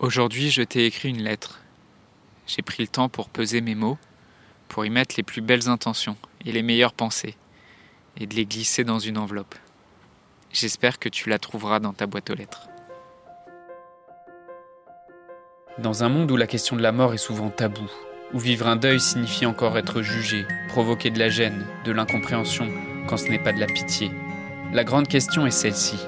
Aujourd'hui, je t'ai écrit une lettre. J'ai pris le temps pour peser mes mots, pour y mettre les plus belles intentions et les meilleures pensées, et de les glisser dans une enveloppe. J'espère que tu la trouveras dans ta boîte aux lettres. Dans un monde où la question de la mort est souvent taboue, où vivre un deuil signifie encore être jugé, provoquer de la gêne, de l'incompréhension, quand ce n'est pas de la pitié, la grande question est celle-ci.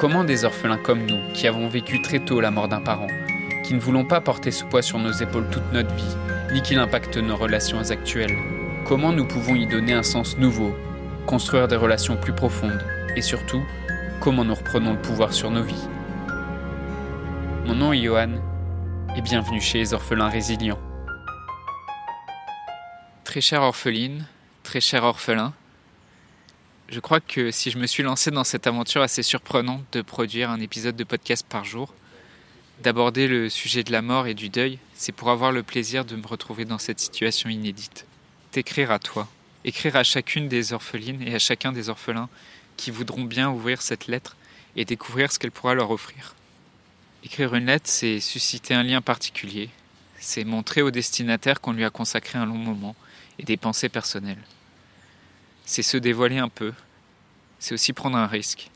Comment des orphelins comme nous, qui avons vécu très tôt la mort d'un parent, qui ne voulons pas porter ce poids sur nos épaules toute notre vie, ni qu'il impacte nos relations actuelles, comment nous pouvons y donner un sens nouveau, construire des relations plus profondes, et surtout, comment nous reprenons le pouvoir sur nos vies? Mon nom est Johan, et bienvenue chez les orphelins résilients. Très chère orpheline, très cher orphelin, je crois que si je me suis lancé dans cette aventure assez surprenante de produire un épisode de podcast par jour, d'aborder le sujet de la mort et du deuil, c'est pour avoir le plaisir de me retrouver dans cette situation inédite. T'écrire à toi, écrire à chacune des orphelines et à chacun des orphelins qui voudront bien ouvrir cette lettre et découvrir ce qu'elle pourra leur offrir. Écrire une lettre, c'est susciter un lien particulier, c'est montrer au destinataire qu'on lui a consacré un long moment et des pensées personnelles c'est se dévoiler un peu. C'est aussi prendre un risque.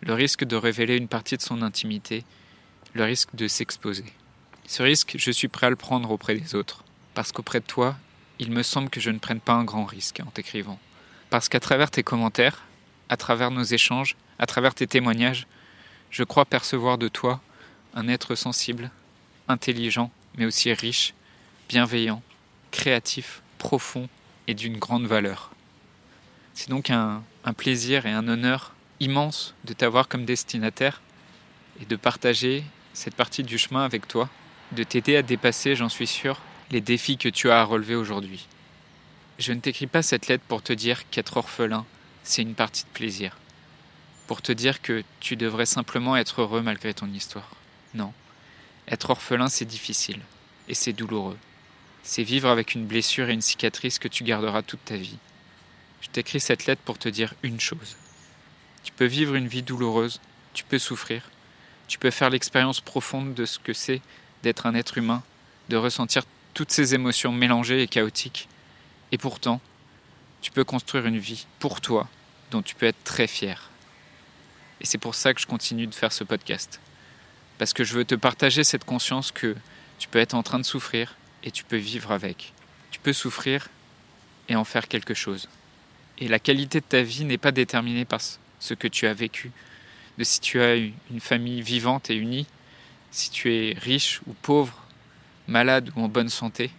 Le risque de révéler une partie de son intimité, le risque de s'exposer. Ce risque, je suis prêt à le prendre auprès des autres, parce qu'auprès de toi, il me semble que je ne prenne pas un grand risque en t'écrivant. Parce qu'à travers tes commentaires, à travers nos échanges, à travers tes témoignages, je crois percevoir de toi un être sensible, intelligent, mais aussi riche, bienveillant, créatif, profond et d'une grande valeur. C'est donc un, plaisir et un honneur immense de t'avoir comme destinataire et de partager cette partie du chemin avec toi, de t'aider à dépasser, j'en suis sûr, les défis que tu as à relever aujourd'hui. Je ne t'écris pas cette lettre pour te dire qu'être orphelin, c'est une partie de plaisir. Pour te dire que tu devrais simplement être heureux malgré ton histoire. Non. Être orphelin, c'est difficile. Et c'est douloureux. C'est vivre avec une blessure et une cicatrice que tu garderas toute ta vie. Je t'écris cette lettre pour te dire une chose. Tu peux vivre une vie douloureuse, tu peux souffrir, tu peux faire l'expérience profonde de ce que c'est d'être un être humain, de ressentir toutes ces émotions mélangées et chaotiques. Et pourtant, tu peux construire une vie pour toi dont tu peux être très fier. Et c'est pour ça que je continue de faire ce podcast. Parce que je veux te partager cette conscience que tu peux être en train de souffrir et tu peux vivre avec. Tu peux souffrir et en faire quelque chose. Et la qualité de ta vie n'est pas déterminée par ce que tu as vécu, de si tu as une famille vivante et unie, si tu es riche ou pauvre, malade ou en bonne santé.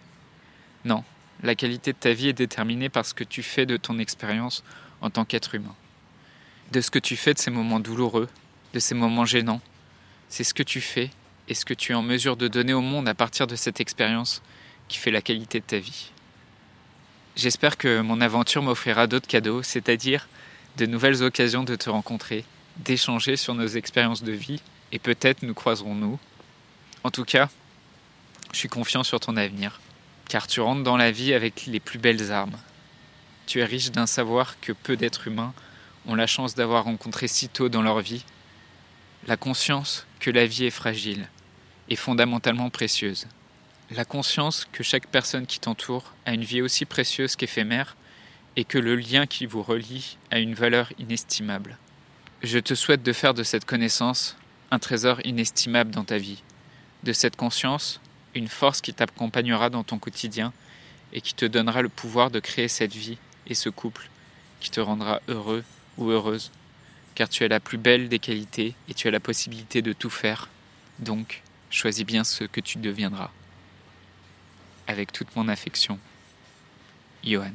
Non, la qualité de ta vie est déterminée par ce que tu fais de ton expérience en tant qu'être humain. De ce que tu fais de ces moments douloureux, de ces moments gênants. C'est ce que tu fais et ce que tu es en mesure de donner au monde à partir de cette expérience qui fait la qualité de ta vie. J'espère que mon aventure m'offrira d'autres cadeaux, c'est-à-dire de nouvelles occasions de te rencontrer, d'échanger sur nos expériences de vie, et peut-être nous croiserons-nous. En tout cas, je suis confiant sur ton avenir, car tu rentres dans la vie avec les plus belles armes. Tu es riche d'un savoir que peu d'êtres humains ont la chance d'avoir rencontré si tôt dans leur vie, la conscience que la vie est fragile et fondamentalement précieuse. La conscience que chaque personne qui t'entoure a une vie aussi précieuse qu'éphémère et que le lien qui vous relie a une valeur inestimable. Je te souhaite de faire de cette connaissance un trésor inestimable dans ta vie, de cette conscience une force qui t'accompagnera dans ton quotidien et qui te donnera le pouvoir de créer cette vie et ce couple qui te rendra heureux ou heureuse, car tu as la plus belle des qualités et tu as la possibilité de tout faire. Donc, choisis bien ce que tu deviendras avec toute mon affection. Johan.